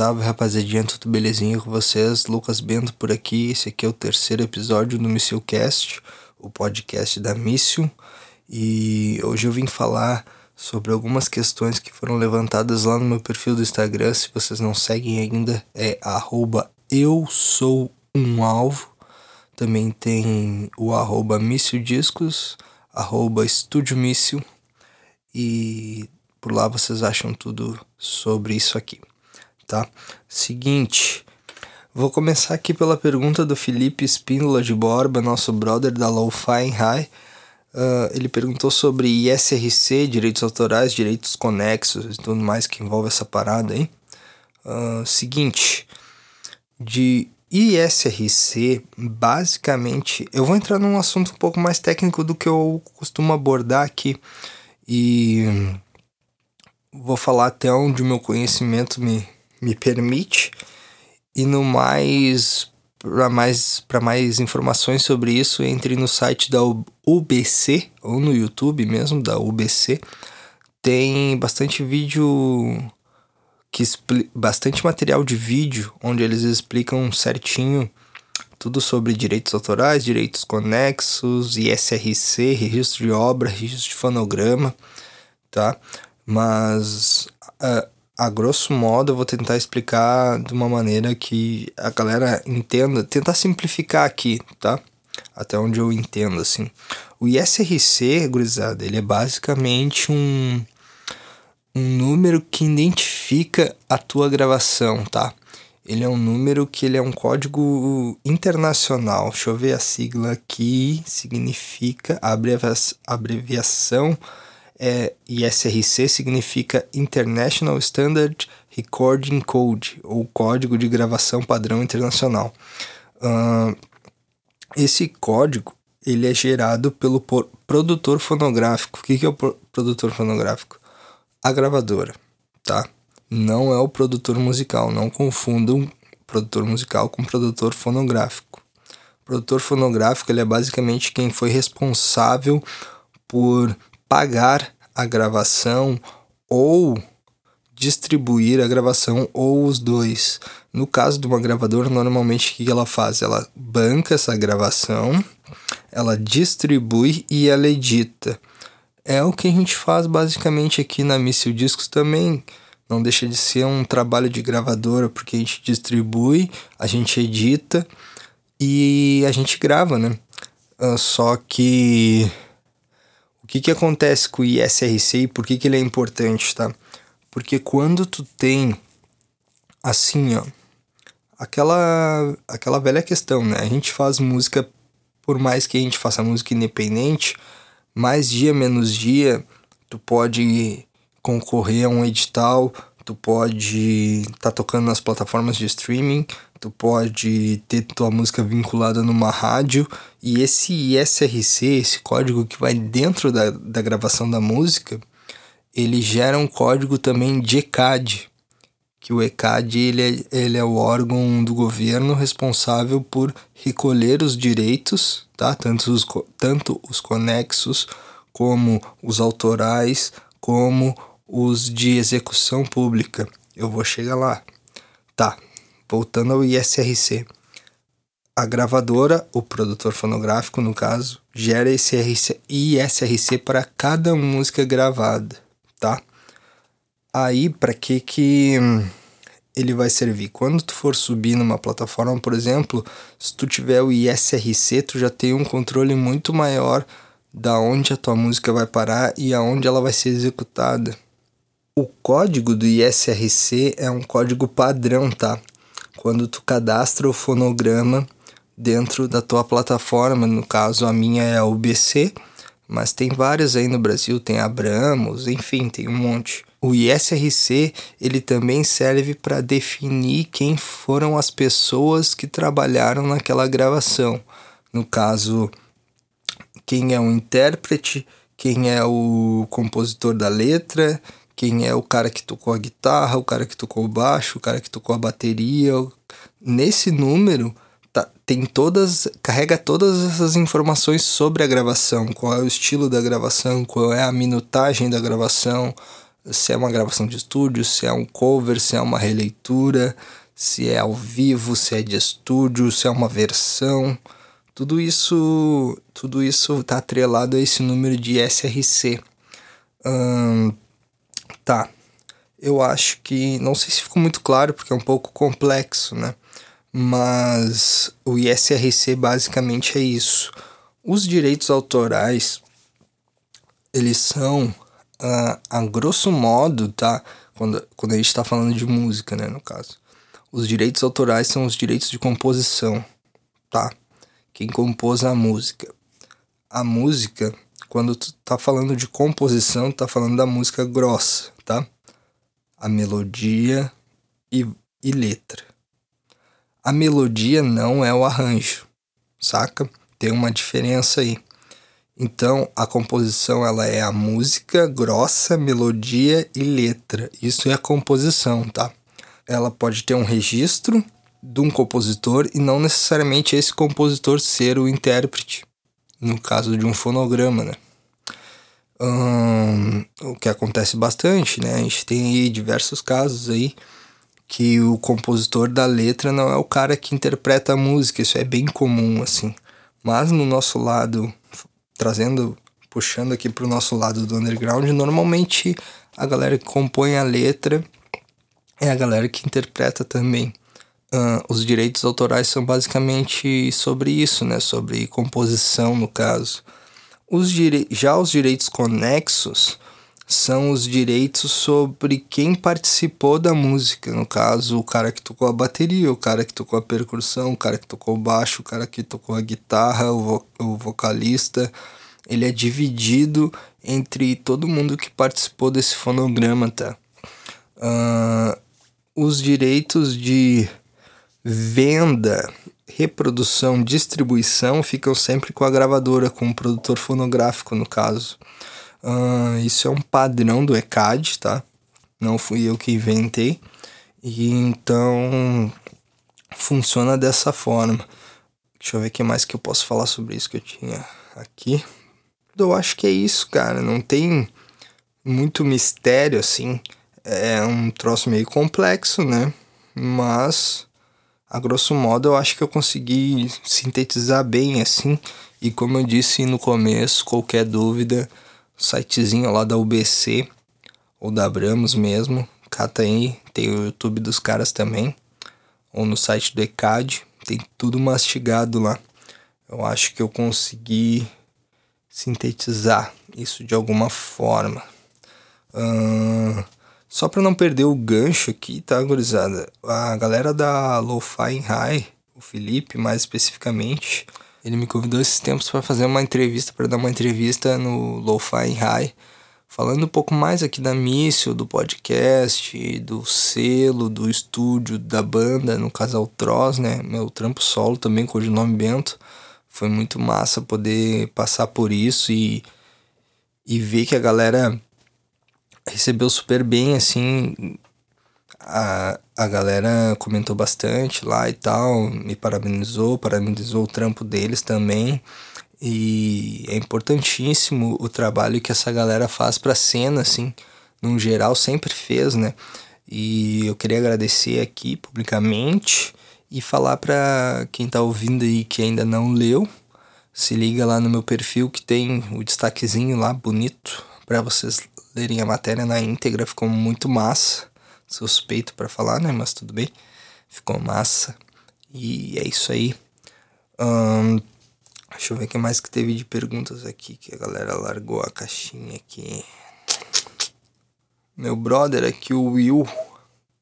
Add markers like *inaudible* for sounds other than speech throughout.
Salve rapaziadinha, tudo belezinha com vocês? Lucas Bento por aqui. Esse aqui é o terceiro episódio do Missilcast, o podcast da Missil. E hoje eu vim falar sobre algumas questões que foram levantadas lá no meu perfil do Instagram. Se vocês não seguem ainda, é eu sou um alvo. Também tem o arroba Míssil Discos, arroba Estúdio Míssil. E por lá vocês acham tudo sobre isso aqui tá? Seguinte, vou começar aqui pela pergunta do Felipe Espíndola de Borba, nosso brother da Lo-Fi High. Uh, ele perguntou sobre ISRC, direitos autorais, direitos conexos e tudo mais que envolve essa parada aí. Uh, seguinte, de ISRC, basicamente, eu vou entrar num assunto um pouco mais técnico do que eu costumo abordar aqui e vou falar até onde o meu conhecimento me, me permite. E no mais, para mais, mais informações sobre isso, entre no site da UBC, ou no YouTube mesmo, da UBC. Tem bastante vídeo, que bastante material de vídeo, onde eles explicam certinho tudo sobre direitos autorais, direitos conexos, ISRC, registro de obra, registro de fonograma, tá? Mas uh, a grosso modo, eu vou tentar explicar de uma maneira que a galera entenda, tentar simplificar aqui, tá? Até onde eu entendo, assim. O ISRC, gurizada, ele é basicamente um, um número que identifica a tua gravação, tá? Ele é um número que ele é um código internacional. Deixa eu ver a sigla aqui. Significa abreviação é, ISRC significa International Standard Recording Code, ou Código de Gravação Padrão Internacional. Uh, esse código ele é gerado pelo produtor fonográfico. O que, que é o produtor fonográfico? A gravadora, tá? Não é o produtor musical. Não confundam produtor musical com produtor fonográfico. O produtor fonográfico ele é basicamente quem foi responsável por pagar a gravação ou distribuir a gravação ou os dois. No caso de uma gravadora, normalmente o que ela faz? Ela banca essa gravação, ela distribui e ela edita. É o que a gente faz basicamente aqui na Missil Discos também. Não deixa de ser um trabalho de gravadora, porque a gente distribui, a gente edita e a gente grava, né? Uh, só que que, que acontece com o ISRC e por que, que ele é importante, tá? Porque quando tu tem, assim, ó, aquela, aquela velha questão, né? A gente faz música, por mais que a gente faça música independente, mais dia menos dia, tu pode concorrer a um edital, tu pode estar tá tocando nas plataformas de streaming, tu pode ter tua música vinculada numa rádio e esse ISRC, esse código que vai dentro da, da gravação da música, ele gera um código também de ECAD, que o ECAD ele é, ele é o órgão do governo responsável por recolher os direitos, tá? tanto, os, tanto os conexos como os autorais, como os de execução pública. Eu vou chegar lá. Tá, voltando ao ISRC. A gravadora, o produtor fonográfico no caso, gera esse ISRC para cada música gravada, tá? Aí, para que que ele vai servir? Quando tu for subir numa plataforma, por exemplo, se tu tiver o ISRC, tu já tem um controle muito maior da onde a tua música vai parar e aonde ela vai ser executada. O código do ISRC é um código padrão, tá? Quando tu cadastra o fonograma dentro da tua plataforma, no caso a minha é a UBC, mas tem várias aí no Brasil, tem Abramos, enfim, tem um monte. O ISRC, ele também serve para definir quem foram as pessoas que trabalharam naquela gravação. No caso, quem é o intérprete, quem é o compositor da letra, quem é o cara que tocou a guitarra, o cara que tocou o baixo, o cara que tocou a bateria. Nesse número tá, tem todas, carrega todas essas informações sobre a gravação, qual é o estilo da gravação, qual é a minutagem da gravação, se é uma gravação de estúdio, se é um cover, se é uma releitura, se é ao vivo, se é de estúdio, se é uma versão. Tudo isso, tudo isso tá atrelado a esse número de SRC. Hum, tá. Eu acho que não sei se ficou muito claro porque é um pouco complexo, né? Mas o ISRC basicamente é isso. Os direitos autorais eles são a, a grosso modo, tá? Quando, quando a gente está falando de música, né, no caso. Os direitos autorais são os direitos de composição, tá? Quem compôs a música. A música, quando tu tá falando de composição, tu tá falando da música grossa, tá? A melodia e, e letra. A melodia não é o arranjo, saca? Tem uma diferença aí. Então, a composição ela é a música, grossa, melodia e letra. Isso é a composição, tá? Ela pode ter um registro de um compositor e não necessariamente esse compositor ser o intérprete. No caso de um fonograma, né? O que acontece bastante, né? A gente tem diversos casos aí que o compositor da letra não é o cara que interpreta a música. Isso é bem comum, assim. Mas no nosso lado trazendo, puxando aqui para o nosso lado do underground, normalmente a galera que compõe a letra é a galera que interpreta também. Uh, os direitos autorais são basicamente sobre isso, né? Sobre composição, no caso. Os. Já os direitos conexos são os direitos sobre quem participou da música. No caso, o cara que tocou a bateria, o cara que tocou a percussão, o cara que tocou o baixo, o cara que tocou a guitarra, o, vo o vocalista. Ele é dividido entre todo mundo que participou desse fonograma, tá? Uh, os direitos de venda, reprodução, distribuição ficam sempre com a gravadora, com o produtor fonográfico, no caso. Uh, isso é um padrão do ECAD, tá? Não fui eu que inventei. E então funciona dessa forma. Deixa eu ver o que mais que eu posso falar sobre isso que eu tinha aqui. Eu acho que é isso, cara. Não tem muito mistério assim. É um troço meio complexo, né? Mas a grosso modo eu acho que eu consegui sintetizar bem assim. E como eu disse no começo, qualquer dúvida sitezinho lá da UBC ou da Abramos mesmo. Cata aí, tem o YouTube dos caras também. Ou no site do ECAD, tem tudo mastigado lá. Eu acho que eu consegui sintetizar isso de alguma forma. Uh, só para não perder o gancho aqui, tá, gurizada? A galera da Lo-Fi High, o Felipe mais especificamente, ele me convidou esses tempos para fazer uma entrevista, para dar uma entrevista no Lo-Fi High, falando um pouco mais aqui da Míssil, do podcast, do selo, do estúdio, da banda, no Casal Troz, né? Meu trampo solo também, com o nome Bento. Foi muito massa poder passar por isso e, e ver que a galera recebeu super bem, assim, a, a galera comentou bastante lá e tal, me parabenizou, parabenizou o trampo deles também. E é importantíssimo o trabalho que essa galera faz pra cena, assim, no geral, sempre fez, né? E eu queria agradecer aqui publicamente e falar para quem tá ouvindo aí que ainda não leu, se liga lá no meu perfil que tem o destaquezinho lá bonito para vocês lerem a matéria na íntegra, ficou muito massa suspeito para falar, né? Mas tudo bem. Ficou massa. E é isso aí. Um, deixa eu ver o que mais que teve de perguntas aqui. Que a galera largou a caixinha aqui. Meu brother aqui, o Will,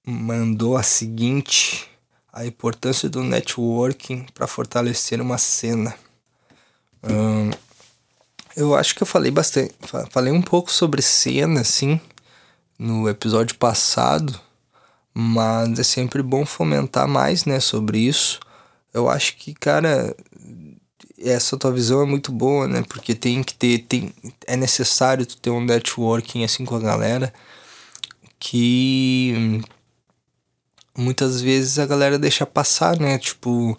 mandou a seguinte: a importância do networking para fortalecer uma cena. Um, eu acho que eu falei bastante, falei um pouco sobre cena, assim, no episódio passado, mas é sempre bom fomentar mais, né, sobre isso. Eu acho que, cara, essa tua visão é muito boa, né? Porque tem que ter, tem, é necessário tu ter um networking assim com a galera que muitas vezes a galera deixa passar, né? Tipo,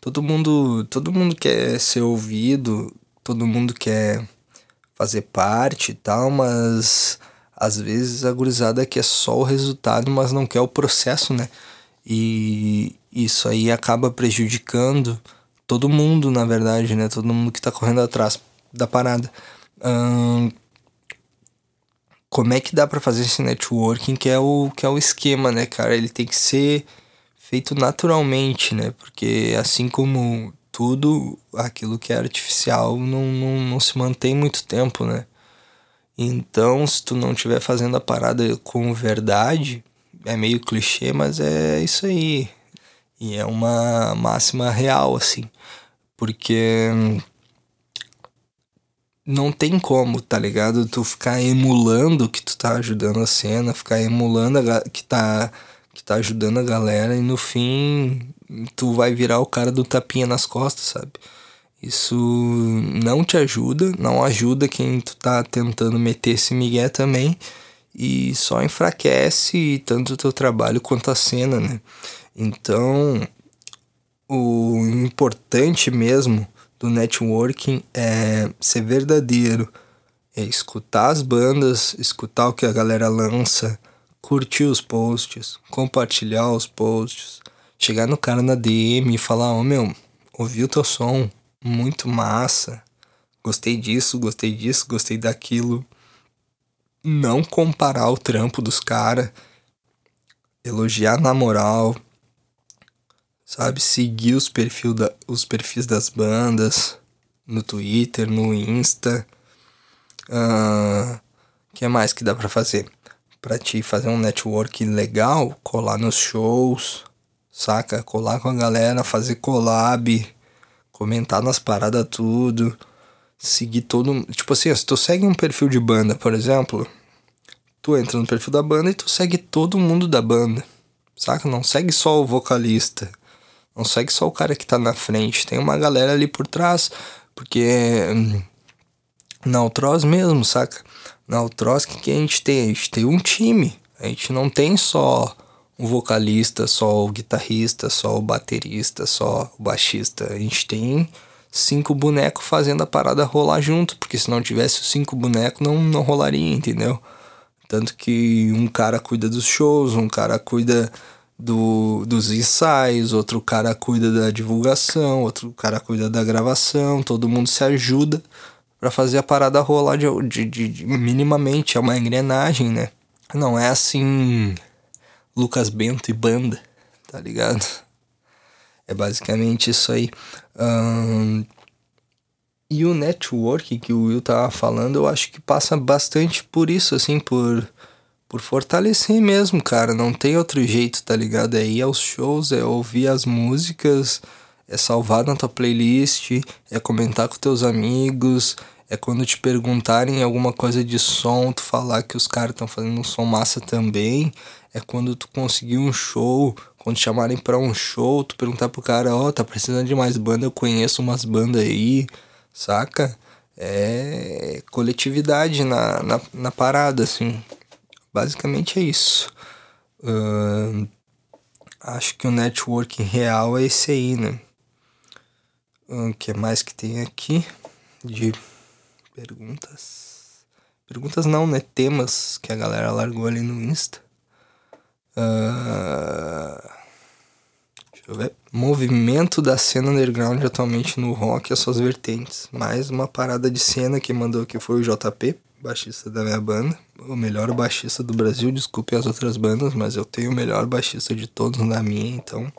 todo mundo, todo mundo quer ser ouvido, todo mundo quer fazer parte e tal, mas às vezes a gurizada quer só o resultado, mas não quer o processo, né? E isso aí acaba prejudicando todo mundo, na verdade, né? Todo mundo que tá correndo atrás da parada. Hum, como é que dá para fazer esse networking que é o que é o esquema, né, cara? Ele tem que ser feito naturalmente, né? Porque assim como tudo, aquilo que é artificial não, não, não se mantém muito tempo, né? Então, se tu não estiver fazendo a parada com verdade, é meio clichê, mas é isso aí. E é uma máxima real, assim. Porque não tem como, tá ligado? Tu ficar emulando que tu tá ajudando a cena, ficar emulando a, que tá que tá ajudando a galera e no fim tu vai virar o cara do tapinha nas costas, sabe? Isso não te ajuda, não ajuda quem tu tá tentando meter esse migué também e só enfraquece tanto o teu trabalho quanto a cena, né? Então, o importante mesmo do networking é ser verdadeiro, é escutar as bandas, escutar o que a galera lança, curtir os posts, compartilhar os posts, chegar no cara na DM e falar: Ô oh, meu, ouvi o teu som, muito massa, gostei disso, gostei disso, gostei daquilo. Não comparar o trampo dos caras, elogiar na moral, sabe? Seguir os, perfil da, os perfis das bandas no Twitter, no Insta. O uh, que mais que dá para fazer? Pra te fazer um network legal, colar nos shows, saca? Colar com a galera, fazer collab, comentar nas paradas tudo. Seguir todo. Tipo assim, se tu segue um perfil de banda, por exemplo, tu entra no perfil da banda e tu segue todo mundo da banda. Saca? Não segue só o vocalista. Não segue só o cara que tá na frente, tem uma galera ali por trás, porque hum, na Ultros mesmo, saca? Na Ultros, o que, que a gente tem? A gente tem um time. A gente não tem só o vocalista, só o guitarrista, só o baterista, só o baixista. A gente tem cinco bonecos fazendo a parada rolar junto, porque se não tivesse os cinco bonecos não, não rolaria, entendeu? Tanto que um cara cuida dos shows, um cara cuida do, dos ensaios, outro cara cuida da divulgação, outro cara cuida da gravação, todo mundo se ajuda para fazer a parada rolar de, de, de, de, minimamente, é uma engrenagem, né? Não é assim Lucas Bento e banda, tá ligado? É basicamente isso aí. Um, e o network que o Will tava falando, eu acho que passa bastante por isso, assim, por por fortalecer mesmo, cara. Não tem outro jeito, tá ligado? É ir aos shows, é ouvir as músicas, é salvar na tua playlist, é comentar com teus amigos, é quando te perguntarem alguma coisa de som, tu falar que os caras estão fazendo um som massa também. É quando tu conseguir um show, quando te chamarem para um show, tu perguntar pro cara, ó, oh, tá precisando de mais banda, eu conheço umas bandas aí, saca? É coletividade na, na, na parada, assim. Basicamente é isso. Uh, acho que o networking real é esse aí, né? O uh, que mais que tem aqui de perguntas? Perguntas não, né? Temas que a galera largou ali no Insta. Uh, deixa eu ver. Movimento da cena underground atualmente no rock e as suas vertentes. Mais uma parada de cena que mandou que foi o JP baixista da minha banda, o melhor baixista do Brasil, desculpe as outras bandas, mas eu tenho o melhor baixista de todos na minha, então.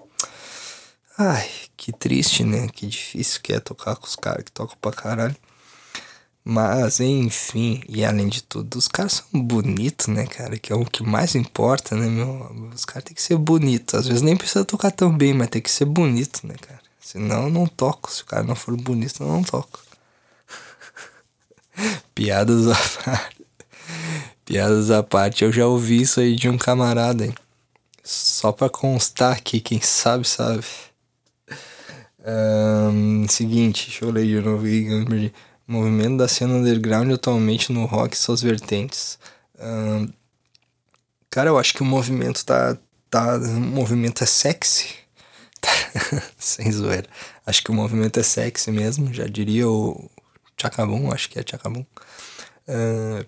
Ai, que triste, né? Que difícil que é tocar com os caras que tocam pra caralho. Mas, enfim, e além de tudo, os caras são bonitos, né, cara? Que é o que mais importa, né, meu? Os caras têm que ser bonitos. Às vezes nem precisa tocar tão bem, mas tem que ser bonito, né, cara? Senão eu não toco. Se o cara não for bonito, eu não toco. *laughs* Piadas à parte. Piadas à parte, eu já ouvi isso aí de um camarada, hein? Só pra constar aqui, quem sabe, sabe. Um, seguinte, deixa eu ler de novo aqui. Movimento da cena underground atualmente no rock e suas vertentes. Cara, eu acho que o movimento tá. tá o movimento é sexy. *laughs* Sem zoeira. Acho que o movimento é sexy mesmo, já diria o, Chacabum, acho que é Chacabum. Uh,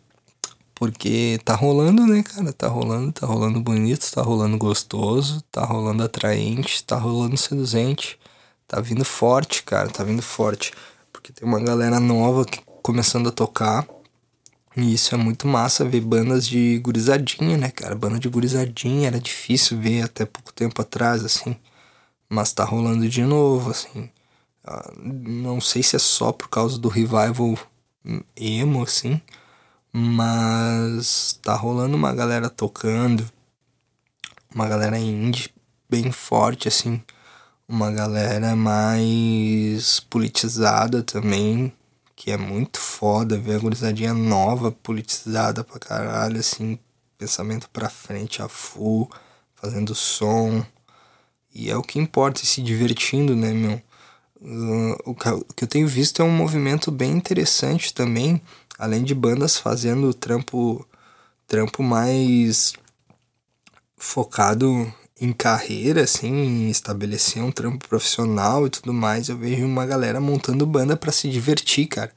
Porque tá rolando, né, cara? Tá rolando, tá rolando bonito, tá rolando gostoso, tá rolando atraente, tá rolando seduzente. Tá vindo forte, cara, tá vindo forte. Porque tem uma galera nova que, começando a tocar. E isso é muito massa ver bandas de gurizadinha, né, cara? Banda de gurizadinha era difícil ver até pouco tempo atrás, assim. Mas tá rolando de novo, assim. Ah, não sei se é só por causa do revival emo, assim. Mas tá rolando uma galera tocando. Uma galera indie bem forte, assim uma galera mais politizada também, que é muito foda ver a gurizadinha nova politizada pra caralho, assim, pensamento pra frente a full, fazendo som. E é o que importa, se divertindo, né, meu? O que eu tenho visto é um movimento bem interessante também, além de bandas fazendo trampo, trampo mais focado em carreira, assim, estabelecer um trampo profissional e tudo mais, eu vejo uma galera montando banda para se divertir, cara.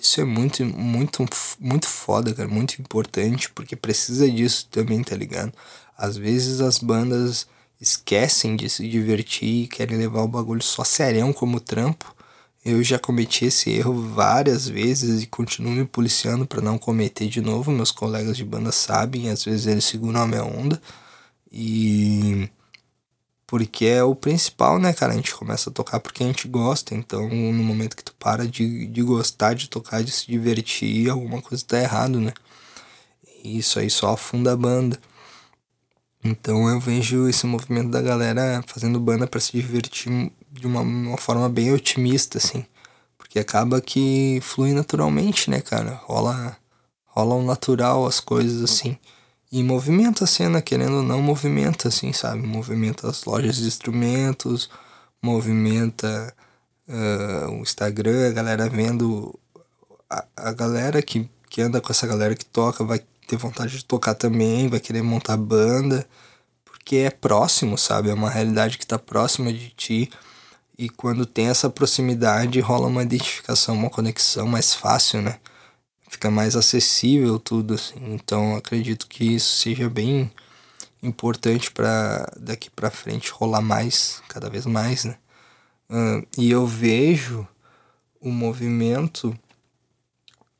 Isso é muito, muito, muito foda, cara, muito importante, porque precisa disso também, tá ligado? Às vezes as bandas esquecem de se divertir e querem levar o bagulho só serão como trampo. Eu já cometi esse erro várias vezes e continuo me policiando para não cometer de novo. Meus colegas de banda sabem, às vezes eles seguram a minha onda. E porque é o principal, né, cara? A gente começa a tocar porque a gente gosta. Então, no momento que tu para de, de gostar de tocar, de se divertir, alguma coisa tá errado, né? Isso aí só afunda a banda. Então eu vejo esse movimento da galera fazendo banda para se divertir de uma, uma forma bem otimista, assim. Porque acaba que flui naturalmente, né, cara? Rola, rola um natural as coisas, assim. E movimenta a cena, querendo ou não, movimenta, assim, sabe? Movimenta as lojas de instrumentos, movimenta uh, o Instagram, a galera vendo. A, a galera que, que anda com essa galera que toca vai ter vontade de tocar também, vai querer montar banda, porque é próximo, sabe? É uma realidade que tá próxima de ti. E quando tem essa proximidade, rola uma identificação, uma conexão mais fácil, né? Fica mais acessível tudo, assim. Então acredito que isso seja bem importante para daqui para frente rolar mais, cada vez mais, né? Uh, e eu vejo o movimento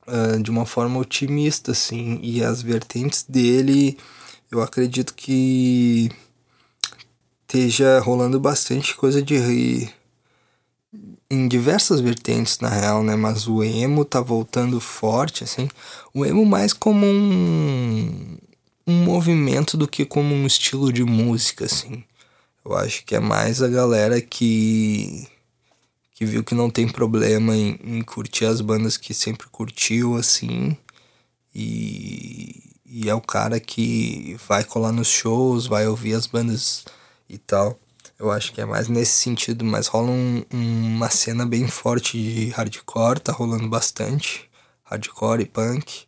uh, de uma forma otimista, assim, e as vertentes dele, eu acredito que esteja rolando bastante coisa de em diversas vertentes na real, né? Mas o emo tá voltando forte, assim. O emo mais como um, um movimento do que como um estilo de música, assim. Eu acho que é mais a galera que que viu que não tem problema em, em curtir as bandas que sempre curtiu, assim. E, e é o cara que vai colar nos shows, vai ouvir as bandas e tal. Eu acho que é mais nesse sentido, mas rola um, uma cena bem forte de hardcore, tá rolando bastante. Hardcore e punk.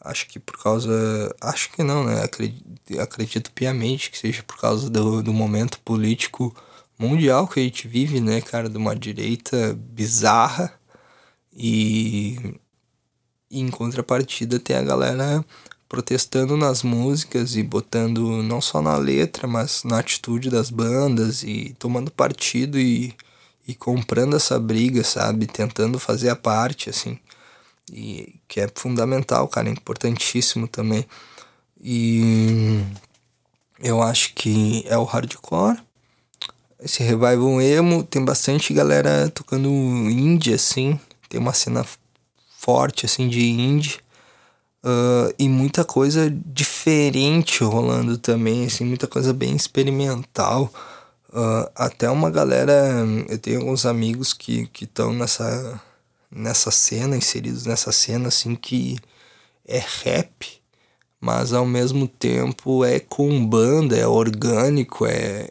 Acho que por causa. Acho que não, né? Acredito, acredito piamente que seja por causa do, do momento político mundial que a gente vive, né, cara? De uma direita bizarra. E, e em contrapartida tem a galera protestando nas músicas e botando não só na letra, mas na atitude das bandas e tomando partido e, e comprando essa briga, sabe? Tentando fazer a parte, assim. E que é fundamental, cara, é importantíssimo também. E eu acho que é o hardcore. Esse revival emo tem bastante galera tocando indie, assim. Tem uma cena forte, assim, de indie. Uh, e muita coisa diferente rolando também, assim, muita coisa bem experimental. Uh, até uma galera. Eu tenho alguns amigos que estão nessa, nessa cena, inseridos nessa cena, assim, que é rap, mas ao mesmo tempo é com banda, é orgânico, é,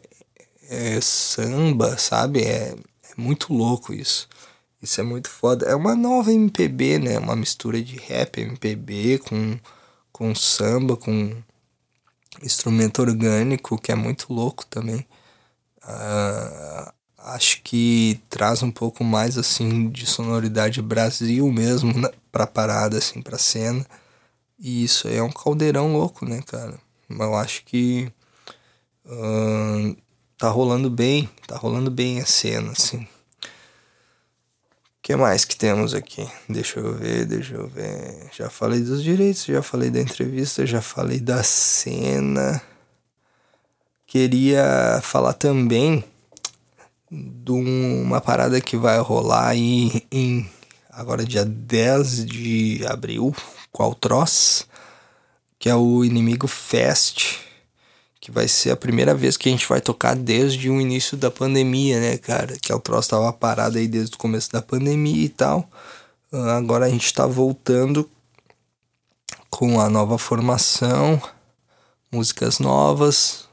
é samba, sabe? É, é muito louco isso. Isso é muito foda. É uma nova MPB, né? Uma mistura de rap, MPB com, com samba, com instrumento orgânico, que é muito louco também. Uh, acho que traz um pouco mais assim de sonoridade Brasil mesmo né? pra parada, assim, pra cena. E isso aí é um caldeirão louco, né, cara? Mas eu acho que uh, tá rolando bem, tá rolando bem a cena, assim. Que mais que temos aqui? Deixa eu ver, deixa eu ver. Já falei dos direitos, já falei da entrevista, já falei da cena. Queria falar também de uma parada que vai rolar aí em agora dia 10 de abril, qual troço, que é o Inimigo Fest, que vai ser a primeira vez que a gente vai tocar desde o início da pandemia, né, cara? Que é o troço tava parado aí desde o começo da pandemia e tal. Ah, agora a gente tá voltando com a nova formação, músicas novas,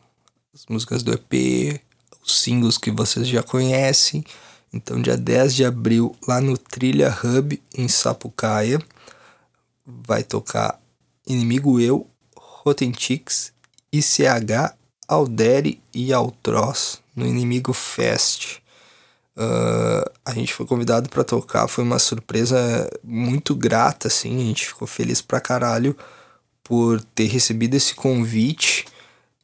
as músicas do EP, os singles que vocês já conhecem. Então, dia 10 de abril, lá no Trilha Hub, em Sapucaia, vai tocar Inimigo Eu, Rotentix, ICH, Aldere e Altroz no Inimigo Fest. Uh, a gente foi convidado para tocar, foi uma surpresa muito grata, assim, a gente ficou feliz pra caralho por ter recebido esse convite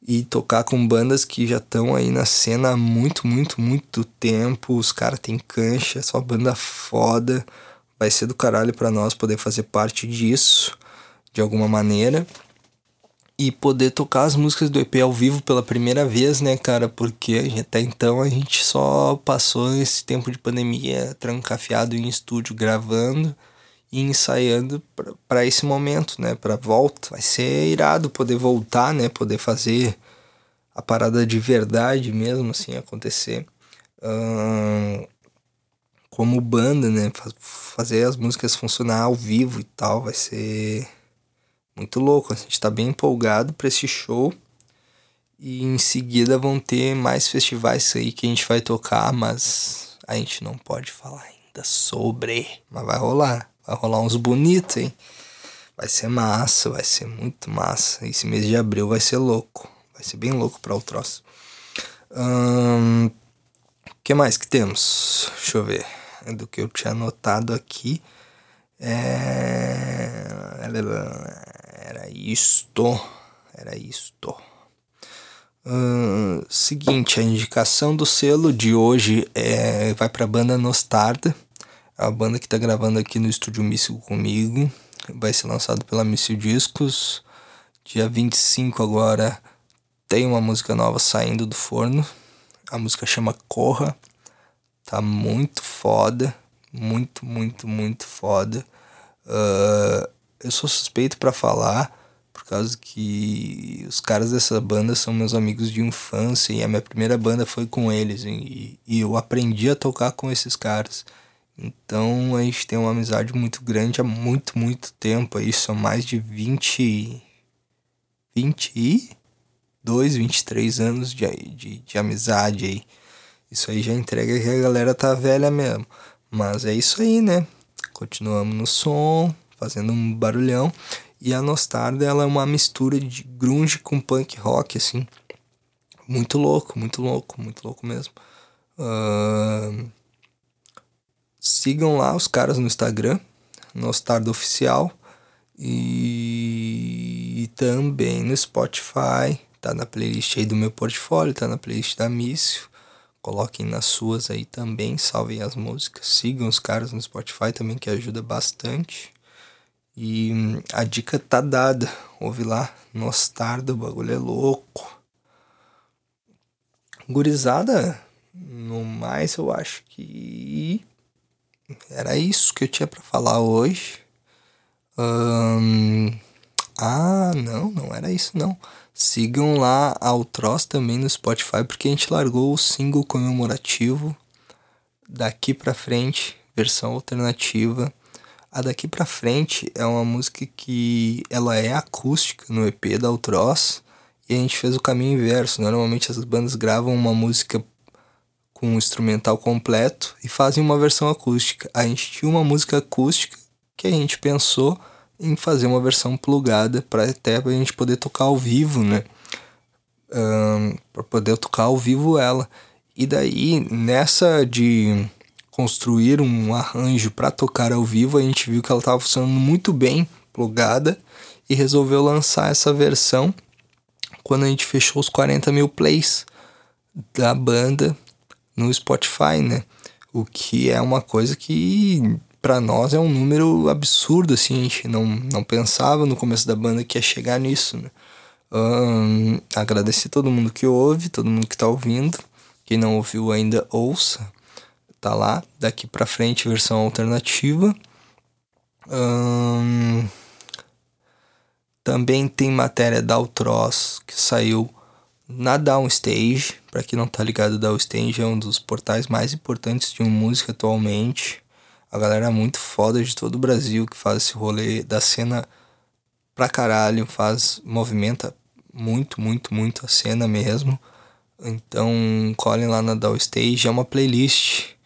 e tocar com bandas que já estão aí na cena há muito, muito, muito tempo. Os caras têm cancha, só banda foda. Vai ser do caralho pra nós poder fazer parte disso de alguma maneira. E poder tocar as músicas do EP ao vivo pela primeira vez, né, cara? Porque até então a gente só passou esse tempo de pandemia trancafiado em estúdio gravando e ensaiando para esse momento, né, para volta. Vai ser irado poder voltar, né, poder fazer a parada de verdade mesmo assim acontecer. como banda, né, fazer as músicas funcionar ao vivo e tal, vai ser muito louco. A gente tá bem empolgado para esse show. E em seguida vão ter mais festivais aí que a gente vai tocar, mas a gente não pode falar ainda sobre. Mas vai rolar. Vai rolar uns bonitos, hein? Vai ser massa, vai ser muito massa. Esse mês de abril vai ser louco. Vai ser bem louco para o troço. O hum, que mais que temos? Deixa eu ver. Do que eu tinha anotado aqui. É... Isto. Era isto. Seguinte, a indicação do selo de hoje é, vai para a banda Nostarda a banda que tá gravando aqui no estúdio Míssil comigo. Vai ser lançado pela Míssil Discos. Dia 25 agora tem uma música nova saindo do forno. A música chama Corra. Tá muito foda. Muito, muito, muito foda. Uh, eu sou suspeito para falar por causa que os caras dessa banda são meus amigos de infância e a minha primeira banda foi com eles e, e eu aprendi a tocar com esses caras. Então a gente tem uma amizade muito grande há muito, muito tempo. Aí são mais de 20. 22, 23 anos de, de, de amizade aí. Isso aí já entrega que a galera tá velha mesmo. Mas é isso aí, né? Continuamos no som, fazendo um barulhão. E a Nostarda, ela é uma mistura de grunge com punk rock, assim. Muito louco, muito louco, muito louco mesmo. Uh, Sigam lá os caras no Instagram, Nostardo Oficial. E, e também no Spotify. Tá na playlist aí do meu portfólio, tá na playlist da Mício. Coloquem nas suas aí também, salvem as músicas. Sigam os caras no Spotify também, que ajuda bastante. E hum, a dica tá dada. Ouve lá, Nostardo, o bagulho é louco. Gurizada, no mais eu acho que era isso que eu tinha para falar hoje. ah, não, não era isso não. Sigam lá a Ultros também no Spotify, porque a gente largou o single comemorativo daqui pra frente, versão alternativa. A daqui pra frente é uma música que ela é acústica no EP da Ultros e a gente fez o caminho inverso. Normalmente as bandas gravam uma música com um instrumental completo e fazem uma versão acústica. A gente tinha uma música acústica que a gente pensou em fazer uma versão plugada para até a gente poder tocar ao vivo, né? Um, para poder tocar ao vivo ela. E daí, nessa de construir um arranjo para tocar ao vivo, a gente viu que ela estava funcionando muito bem plugada e resolveu lançar essa versão quando a gente fechou os 40 mil plays da banda no Spotify, né? O que é uma coisa que para nós é um número absurdo, assim, a gente não, não pensava no começo da banda que ia chegar nisso, né? Agradecer todo mundo que ouve, todo mundo que tá ouvindo. Quem não ouviu ainda, ouça. Tá lá, daqui pra frente, versão alternativa. Um, também tem matéria da Ultros que saiu na Downstage. Para quem não tá ligado, Downstage é um dos portais mais importantes de música atualmente. A galera é muito foda de todo o Brasil que faz esse rolê da cena pra caralho, faz, movimenta muito, muito, muito a cena mesmo. Então, colhem lá na Downstage, é uma playlist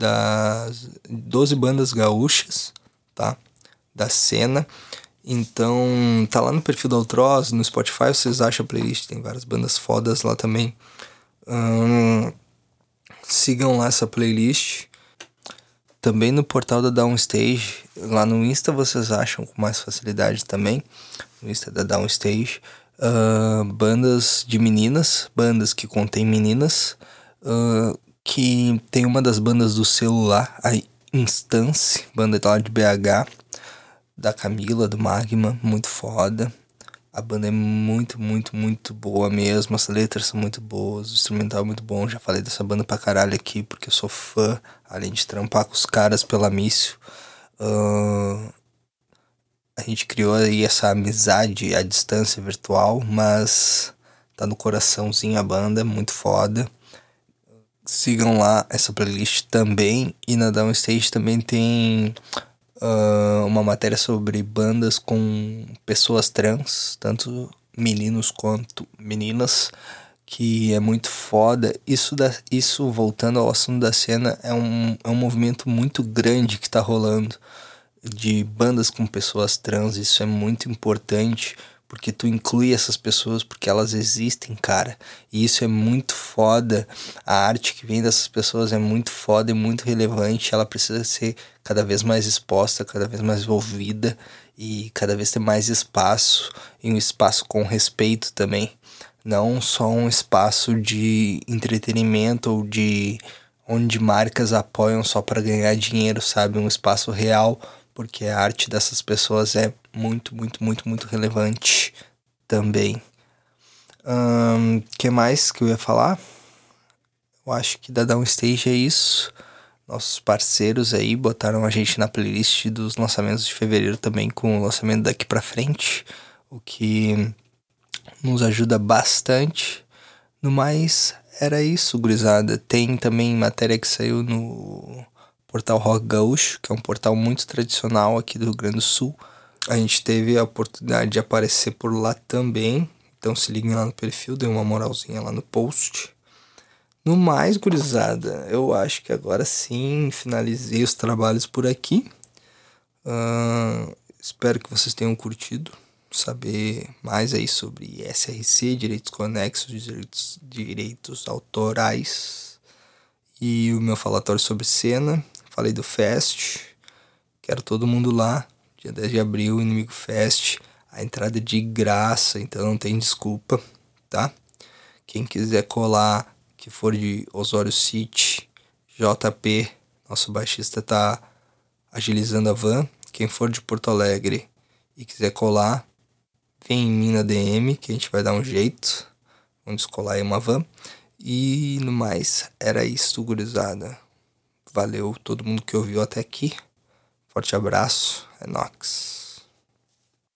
das 12 bandas gaúchas, tá? Da cena. Então, tá lá no perfil da Ultros, no Spotify vocês acham a playlist, tem várias bandas fodas lá também. Hum, sigam lá essa playlist. Também no portal da Downstage, lá no Insta vocês acham com mais facilidade também. No Insta da Downstage. Uh, bandas de meninas, bandas que contêm meninas. Uh, que tem uma das bandas do celular, a Instance, banda lá de BH da Camila, do Magma, muito foda. A banda é muito, muito, muito boa mesmo. As letras são muito boas, o instrumental é muito bom. Já falei dessa banda pra caralho aqui, porque eu sou fã, além de trampar com os caras pela Mício. Uh, a gente criou aí essa amizade à distância virtual, mas tá no coraçãozinho a banda, muito foda. Sigam lá essa playlist também. E na Downstage também tem uh, uma matéria sobre bandas com pessoas trans, tanto meninos quanto meninas, que é muito foda. Isso, da, isso voltando ao assunto da cena, é um, é um movimento muito grande que tá rolando de bandas com pessoas trans. Isso é muito importante porque tu inclui essas pessoas porque elas existem, cara. E isso é muito foda. A arte que vem dessas pessoas é muito foda e muito relevante. Ela precisa ser cada vez mais exposta, cada vez mais ouvida e cada vez ter mais espaço e um espaço com respeito também. Não só um espaço de entretenimento ou de onde marcas apoiam só para ganhar dinheiro, sabe? Um espaço real porque a arte dessas pessoas é muito, muito, muito, muito relevante também. O um, que mais que eu ia falar? Eu acho que da Downstage é isso. Nossos parceiros aí botaram a gente na playlist dos lançamentos de fevereiro também com o lançamento daqui para frente, o que nos ajuda bastante. No mais, era isso, gurizada. Tem também matéria que saiu no portal Rock Gaúcho, que é um portal muito tradicional aqui do Rio Grande do Sul. A gente teve a oportunidade de aparecer por lá também. Então se liguem lá no perfil, dê uma moralzinha lá no post. No mais, gurizada, eu acho que agora sim finalizei os trabalhos por aqui. Uh, espero que vocês tenham curtido. Saber mais aí sobre SRC, direitos conexos, direitos, direitos autorais e o meu falatório sobre cena. Falei do Fest. Quero todo mundo lá. Dia 10 de abril, Inimigo Fest. A entrada é de graça, então não tem desculpa, tá? Quem quiser colar, que for de Osório City, JP, nosso baixista tá agilizando a van. Quem for de Porto Alegre e quiser colar, vem em mim na DM que a gente vai dar um jeito. Vamos colar aí uma van. E no mais, era isso, gurizada. Valeu todo mundo que ouviu até aqui. Forte abraço. É.